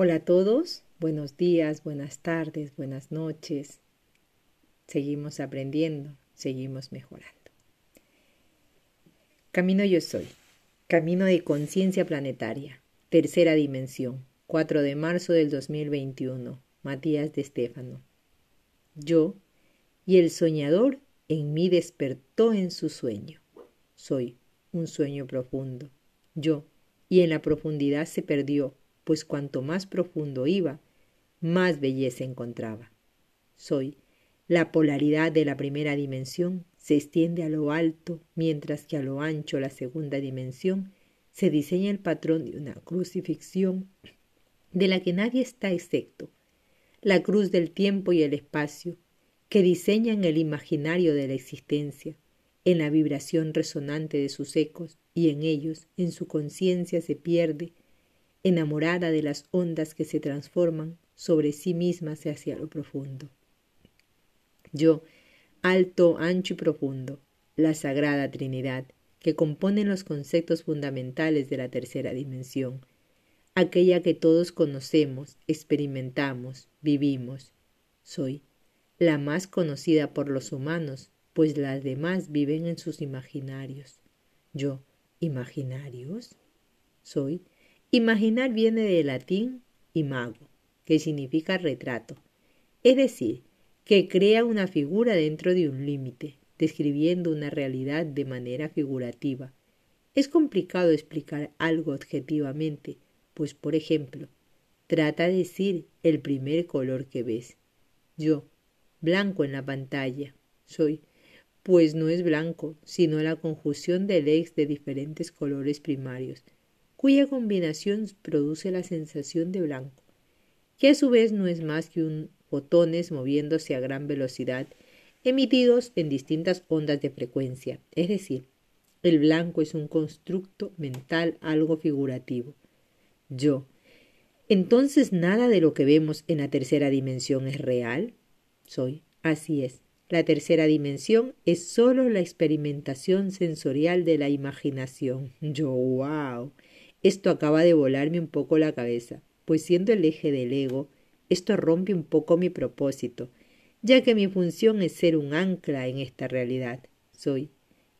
Hola a todos, buenos días, buenas tardes, buenas noches. Seguimos aprendiendo, seguimos mejorando. Camino yo soy, camino de conciencia planetaria, tercera dimensión, 4 de marzo del 2021, Matías de Estéfano. Yo, y el soñador en mí despertó en su sueño. Soy un sueño profundo. Yo, y en la profundidad se perdió pues cuanto más profundo iba, más belleza encontraba. Soy. La polaridad de la primera dimensión se extiende a lo alto, mientras que a lo ancho la segunda dimensión se diseña el patrón de una crucifixión de la que nadie está excepto, la cruz del tiempo y el espacio, que diseñan el imaginario de la existencia, en la vibración resonante de sus ecos, y en ellos, en su conciencia se pierde enamorada de las ondas que se transforman sobre sí mismas hacia lo profundo. Yo, alto, ancho y profundo, la Sagrada Trinidad, que componen los conceptos fundamentales de la tercera dimensión, aquella que todos conocemos, experimentamos, vivimos. Soy la más conocida por los humanos, pues las demás viven en sus imaginarios. Yo, imaginarios, soy Imaginar viene del latín imago, que significa retrato, es decir, que crea una figura dentro de un límite, describiendo una realidad de manera figurativa. Es complicado explicar algo objetivamente, pues por ejemplo, trata de decir el primer color que ves. Yo, blanco en la pantalla, soy, pues no es blanco, sino la conjunción del ex de diferentes colores primarios, cuya combinación produce la sensación de blanco, que a su vez no es más que un fotones moviéndose a gran velocidad, emitidos en distintas ondas de frecuencia, es decir, el blanco es un constructo mental algo figurativo. Yo. Entonces nada de lo que vemos en la tercera dimensión es real. Soy. Así es. La tercera dimensión es sólo la experimentación sensorial de la imaginación. Yo, wow. Esto acaba de volarme un poco la cabeza, pues siendo el eje del ego, esto rompe un poco mi propósito, ya que mi función es ser un ancla en esta realidad. Soy.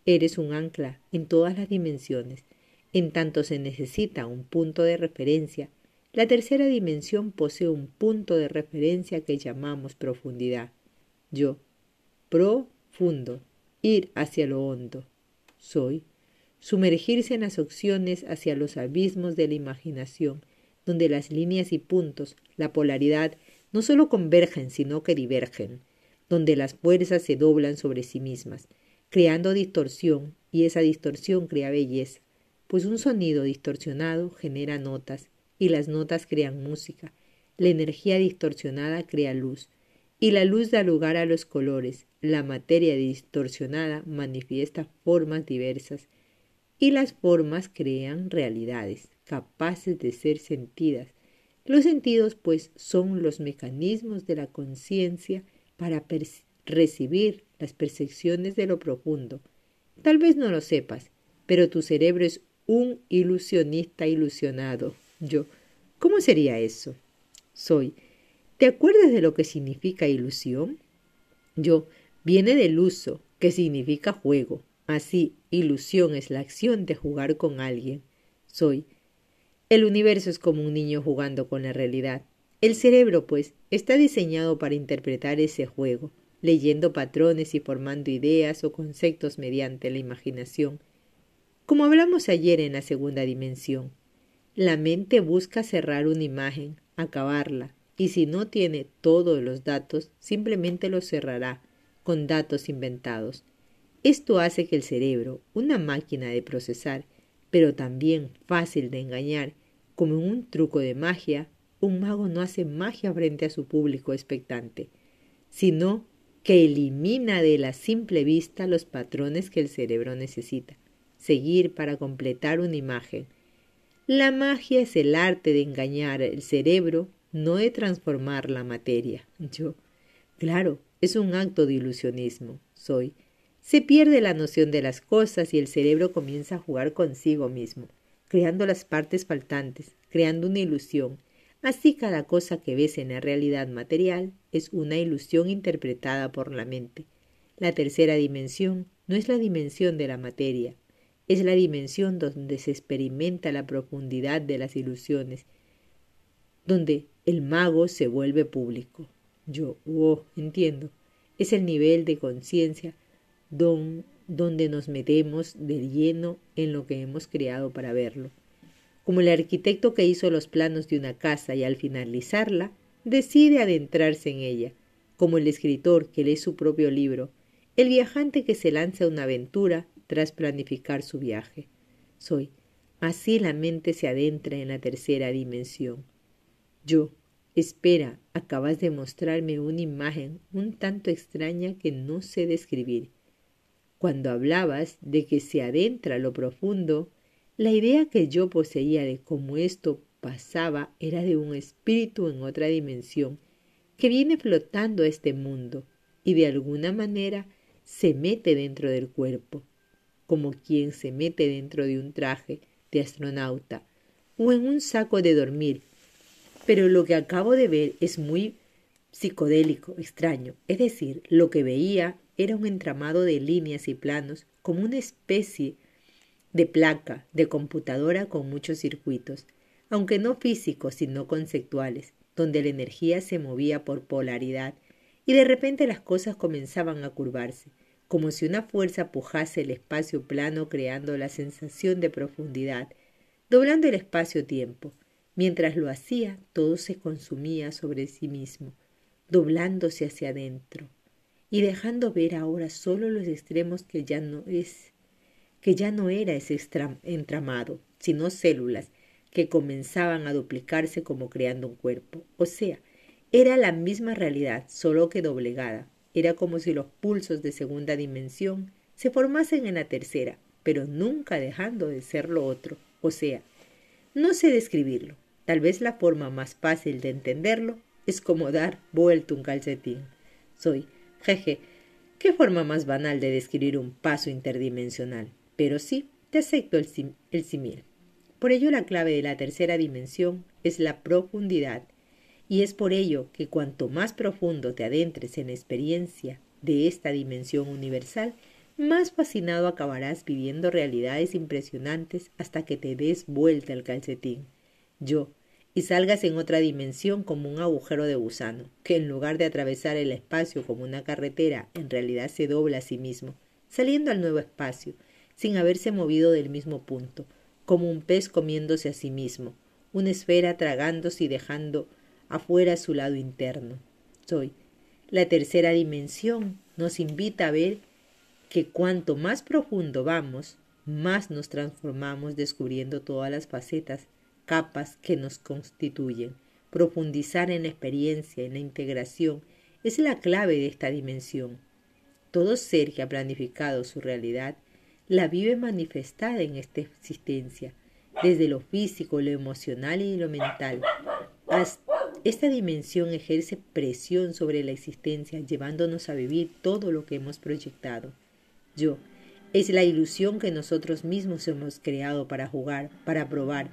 Eres un ancla en todas las dimensiones. En tanto se necesita un punto de referencia, la tercera dimensión posee un punto de referencia que llamamos profundidad. Yo. Profundo. Ir hacia lo hondo. Soy sumergirse en las opciones hacia los abismos de la imaginación, donde las líneas y puntos, la polaridad, no solo convergen, sino que divergen, donde las fuerzas se doblan sobre sí mismas, creando distorsión, y esa distorsión crea belleza, pues un sonido distorsionado genera notas, y las notas crean música, la energía distorsionada crea luz, y la luz da lugar a los colores, la materia distorsionada manifiesta formas diversas, y las formas crean realidades capaces de ser sentidas. Los sentidos, pues, son los mecanismos de la conciencia para recibir las percepciones de lo profundo. Tal vez no lo sepas, pero tu cerebro es un ilusionista ilusionado. Yo, ¿cómo sería eso? Soy. ¿Te acuerdas de lo que significa ilusión? Yo, viene del uso, que significa juego. Así, ilusión es la acción de jugar con alguien. Soy. El universo es como un niño jugando con la realidad. El cerebro, pues, está diseñado para interpretar ese juego, leyendo patrones y formando ideas o conceptos mediante la imaginación. Como hablamos ayer en la segunda dimensión, la mente busca cerrar una imagen, acabarla, y si no tiene todos los datos, simplemente los cerrará con datos inventados. Esto hace que el cerebro, una máquina de procesar, pero también fácil de engañar, como en un truco de magia, un mago no hace magia frente a su público expectante, sino que elimina de la simple vista los patrones que el cerebro necesita, seguir para completar una imagen. La magia es el arte de engañar el cerebro, no de transformar la materia. Yo, claro, es un acto de ilusionismo. Soy se pierde la noción de las cosas y el cerebro comienza a jugar consigo mismo, creando las partes faltantes, creando una ilusión, Así cada cosa que ves en la realidad material es una ilusión interpretada por la mente. La tercera dimensión no es la dimensión de la materia, es la dimensión donde se experimenta la profundidad de las ilusiones, donde el mago se vuelve público. Yo, oh, entiendo, es el nivel de conciencia donde nos metemos de lleno en lo que hemos creado para verlo como el arquitecto que hizo los planos de una casa y al finalizarla decide adentrarse en ella, como el escritor que lee su propio libro, el viajante que se lanza a una aventura tras planificar su viaje. Soy. Así la mente se adentra en la tercera dimensión. Yo. Espera, acabas de mostrarme una imagen un tanto extraña que no sé describir. Cuando hablabas de que se adentra lo profundo, la idea que yo poseía de cómo esto pasaba era de un espíritu en otra dimensión que viene flotando a este mundo y de alguna manera se mete dentro del cuerpo, como quien se mete dentro de un traje de astronauta o en un saco de dormir. Pero lo que acabo de ver es muy psicodélico, extraño. Es decir, lo que veía era un entramado de líneas y planos como una especie de placa, de computadora con muchos circuitos, aunque no físicos sino conceptuales, donde la energía se movía por polaridad y de repente las cosas comenzaban a curvarse, como si una fuerza pujase el espacio plano creando la sensación de profundidad, doblando el espacio-tiempo. Mientras lo hacía, todo se consumía sobre sí mismo, doblándose hacia adentro y dejando ver ahora solo los extremos que ya no es que ya no era ese entramado, sino células que comenzaban a duplicarse como creando un cuerpo. O sea, era la misma realidad, solo que doblegada. Era como si los pulsos de segunda dimensión se formasen en la tercera, pero nunca dejando de ser lo otro. O sea, no sé describirlo. Tal vez la forma más fácil de entenderlo es como dar vuelto un calcetín. Soy, jeje, ¿qué forma más banal de describir un paso interdimensional? Pero sí, te acepto el, simil. Por ello la clave de la tercera dimensión es la profundidad, y es por ello que cuanto más profundo te adentres en la experiencia de esta dimensión universal, más fascinado acabarás viviendo realidades impresionantes hasta que te des vuelta el calcetín. Yo, y salgas en otra dimensión como un agujero de gusano, que en lugar de atravesar el espacio como una carretera, en realidad se dobla a sí mismo, saliendo al nuevo espacio, sin haberse movido del mismo punto, como un pez comiéndose a sí mismo, una esfera tragándose y dejando afuera su lado interno. Soy. La tercera dimensión nos invita a ver que cuanto más profundo vamos, más nos transformamos descubriendo todas las facetas, capas que nos constituyen. Profundizar en la experiencia, en la integración, es la clave de esta dimensión. Todo ser que ha planificado su realidad la vive manifestada en esta existencia, desde lo físico, lo emocional y lo mental. Esta dimensión ejerce presión sobre la existencia, llevándonos a vivir todo lo que hemos proyectado. Yo, es la ilusión que nosotros mismos hemos creado para jugar, para probar,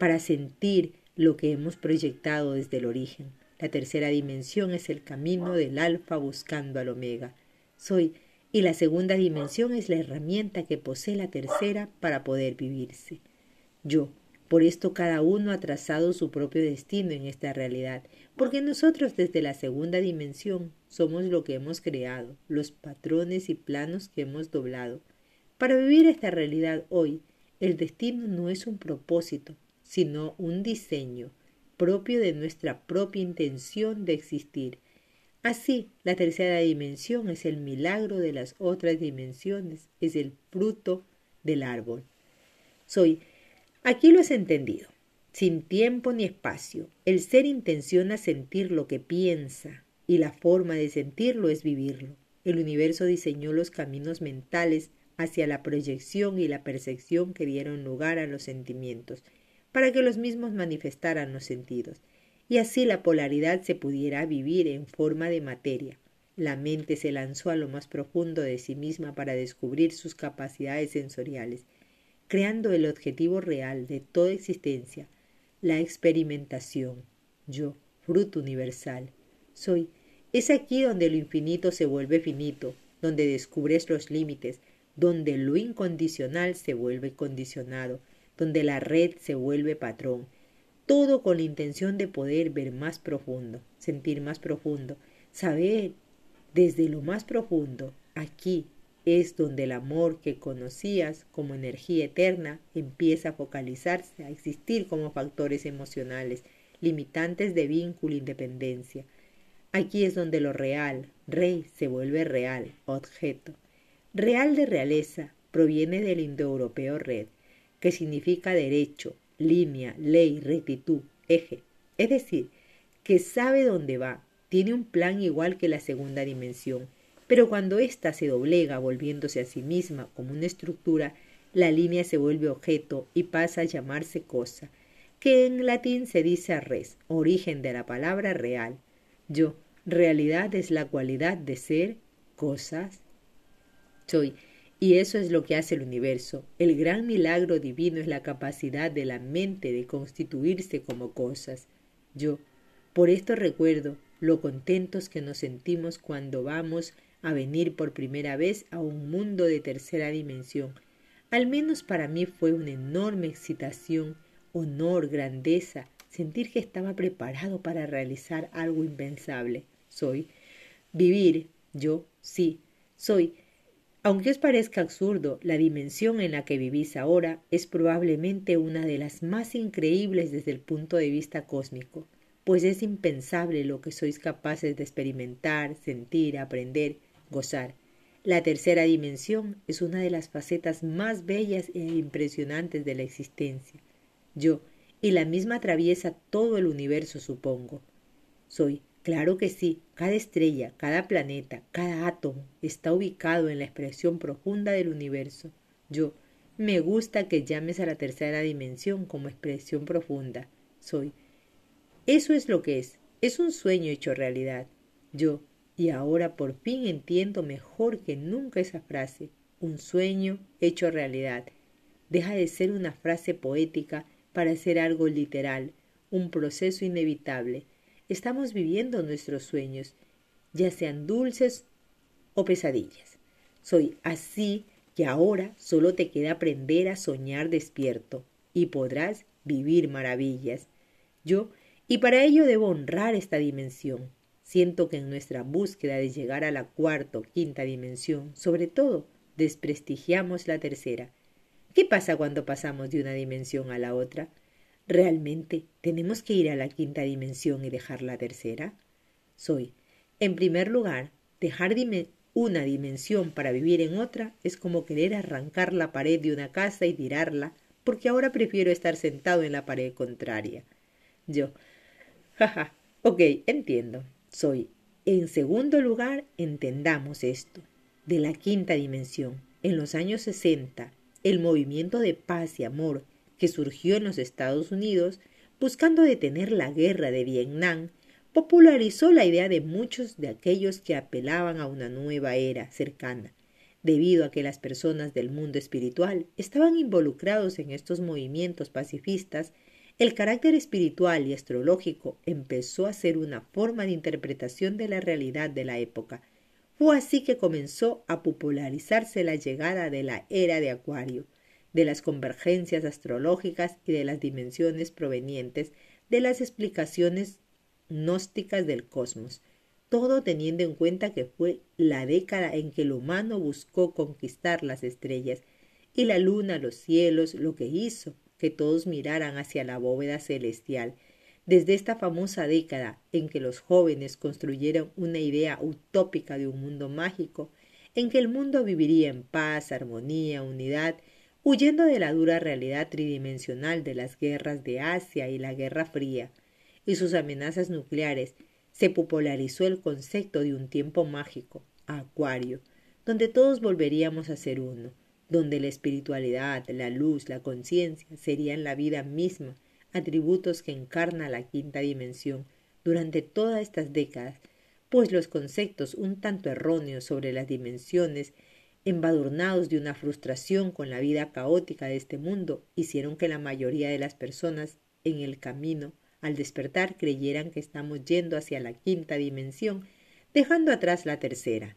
para sentir lo que hemos proyectado desde el origen. La tercera dimensión es el camino del alfa buscando al omega. Soy y la segunda dimensión es la herramienta que posee la tercera para poder vivirse. Yo, por esto cada uno ha trazado su propio destino en esta realidad, porque nosotros desde la segunda dimensión somos lo que hemos creado, los patrones y planos que hemos doblado. Para vivir esta realidad hoy, el destino no es un propósito, sino un diseño propio de nuestra propia intención de existir, Así, la tercera dimensión es el milagro de las otras dimensiones, es el fruto del árbol. Soy, aquí lo has entendido, sin tiempo ni espacio. El ser intenciona sentir lo que piensa y la forma de sentirlo es vivirlo. El universo diseñó los caminos mentales hacia la proyección y la percepción que dieron lugar a los sentimientos, para que los mismos manifestaran los sentidos y así la polaridad se pudiera vivir en forma de materia. La mente se lanzó a lo más profundo de sí misma para descubrir sus capacidades sensoriales, creando el objetivo real de toda existencia, la experimentación. yo, fruto universal. Soy. Es aquí donde lo infinito se vuelve finito, donde descubres los límites, donde lo incondicional se vuelve condicionado, donde la red se vuelve patrón, todo con la intención de poder ver más profundo, sentir más profundo, saber desde lo más profundo, aquí es donde el amor que conocías como energía eterna empieza a focalizarse, a existir como factores emocionales, limitantes de vínculo e independencia. Aquí es donde lo real, rey, se vuelve real, objeto. Real de realeza proviene del indoeuropeo red, que significa derecho, línea, ley, rectitud, eje. Es decir, que sabe dónde va, tiene un plan igual que la segunda dimensión, pero cuando ésta se doblega volviéndose a sí misma como una estructura, la línea se vuelve objeto y pasa a llamarse cosa, que en latín se dice res, origen de la palabra real. Yo, realidad es la cualidad de ser cosas, soy. Y eso es lo que hace el universo. El gran milagro divino es la capacidad de la mente de constituirse como cosas. Yo, por esto recuerdo lo contentos que nos sentimos cuando vamos a venir por primera vez a un mundo de tercera dimensión. Al menos para mí fue una enorme excitación, honor, grandeza, sentir que estaba preparado para realizar algo impensable. Soy. Vivir, yo, sí, soy aunque os parezca absurdo, la dimensión en la que vivís ahora es probablemente una de las más increíbles desde el punto de vista cósmico, pues es impensable lo que sois capaces de experimentar, sentir, aprender, gozar. La tercera dimensión es una de las facetas más bellas e impresionantes de la existencia. Yo, y la misma atraviesa todo el universo, supongo. Soy Claro que sí, cada estrella, cada planeta, cada átomo está ubicado en la expresión profunda del universo. Yo, me gusta que llames a la tercera dimensión como expresión profunda. Soy. Eso es lo que es. Es un sueño hecho realidad. Yo, y ahora por fin entiendo mejor que nunca esa frase. Un sueño hecho realidad. Deja de ser una frase poética para ser algo literal, un proceso inevitable estamos viviendo nuestros sueños, ya sean dulces o pesadillas. Soy así que ahora solo te queda aprender a soñar despierto y podrás vivir maravillas. Yo, y para ello debo honrar esta dimensión. Siento que en nuestra búsqueda de llegar a la cuarta o quinta dimensión, sobre todo, desprestigiamos la tercera. ¿Qué pasa cuando pasamos de una dimensión a la otra? ¿Realmente tenemos que ir a la quinta dimensión y dejar la tercera? Soy, en primer lugar, dejar una dimensión para vivir en otra es como querer arrancar la pared de una casa y tirarla, porque ahora prefiero estar sentado en la pared contraria. Yo, jaja, ok, entiendo. Soy, en segundo lugar, entendamos esto. De la quinta dimensión, en los años sesenta, el movimiento de paz y amor que surgió en los Estados Unidos buscando detener la guerra de Vietnam, popularizó la idea de muchos de aquellos que apelaban a una nueva era cercana, debido a que las personas del mundo espiritual estaban involucrados en estos movimientos pacifistas, el carácter espiritual y astrológico empezó a ser una forma de interpretación de la realidad de la época. Fue así que comenzó a popularizarse la llegada de la era de Acuario, de las convergencias astrológicas y de las dimensiones provenientes de las explicaciones gnósticas del cosmos, todo teniendo en cuenta que fue la década en que el humano buscó conquistar las estrellas y la luna, los cielos, lo que hizo que todos miraran hacia la bóveda celestial, desde esta famosa década en que los jóvenes construyeron una idea utópica de un mundo mágico, en que el mundo viviría en paz, armonía, unidad huyendo de la dura realidad tridimensional de las guerras de Asia y la Guerra Fría y sus amenazas nucleares, se popularizó el concepto de un tiempo mágico, Acuario, donde todos volveríamos a ser uno, donde la espiritualidad, la luz, la conciencia serían la vida misma, atributos que encarna la quinta dimensión durante todas estas décadas, pues los conceptos un tanto erróneos sobre las dimensiones embadurnados de una frustración con la vida caótica de este mundo, hicieron que la mayoría de las personas en el camino al despertar creyeran que estamos yendo hacia la quinta dimensión, dejando atrás la tercera.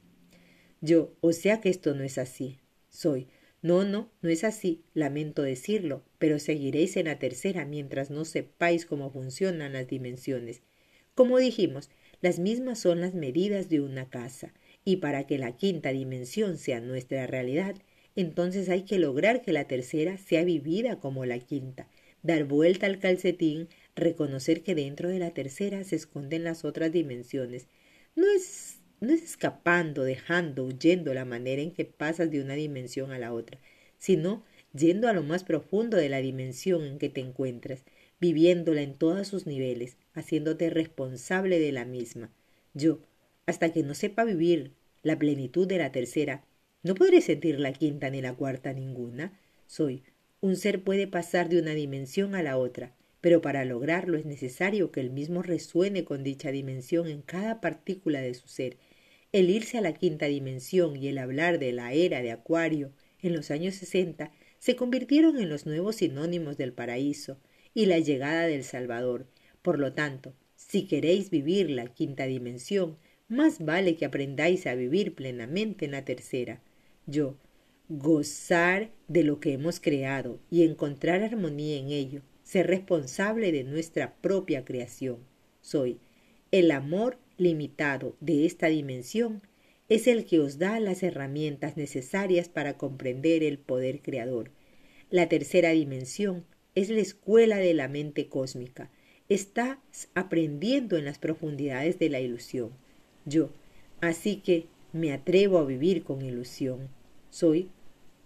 Yo, o sea que esto no es así. Soy, no, no, no es así, lamento decirlo, pero seguiréis en la tercera mientras no sepáis cómo funcionan las dimensiones. Como dijimos, las mismas son las medidas de una casa, y para que la quinta dimensión sea nuestra realidad, entonces hay que lograr que la tercera sea vivida como la quinta, dar vuelta al calcetín, reconocer que dentro de la tercera se esconden las otras dimensiones. No es no es escapando, dejando, huyendo la manera en que pasas de una dimensión a la otra, sino yendo a lo más profundo de la dimensión en que te encuentras, viviéndola en todos sus niveles, haciéndote responsable de la misma. Yo, hasta que no sepa vivir la plenitud de la tercera, no podré sentir la quinta ni la cuarta ninguna. Soy, un ser puede pasar de una dimensión a la otra, pero para lograrlo es necesario que el mismo resuene con dicha dimensión en cada partícula de su ser el irse a la quinta dimensión y el hablar de la era de Acuario en los años sesenta se convirtieron en los nuevos sinónimos del paraíso y la llegada del Salvador. Por lo tanto, si queréis vivir la quinta dimensión, más vale que aprendáis a vivir plenamente en la tercera. Yo, gozar de lo que hemos creado y encontrar armonía en ello, ser responsable de nuestra propia creación. Soy el amor limitado de esta dimensión es el que os da las herramientas necesarias para comprender el poder creador. La tercera dimensión es la escuela de la mente cósmica. Estás aprendiendo en las profundidades de la ilusión. Yo, así que me atrevo a vivir con ilusión. Soy,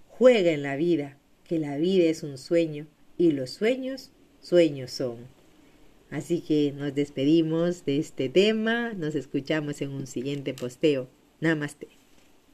juega en la vida, que la vida es un sueño y los sueños, sueños son. Así que nos despedimos de este tema, nos escuchamos en un siguiente posteo. Namaste.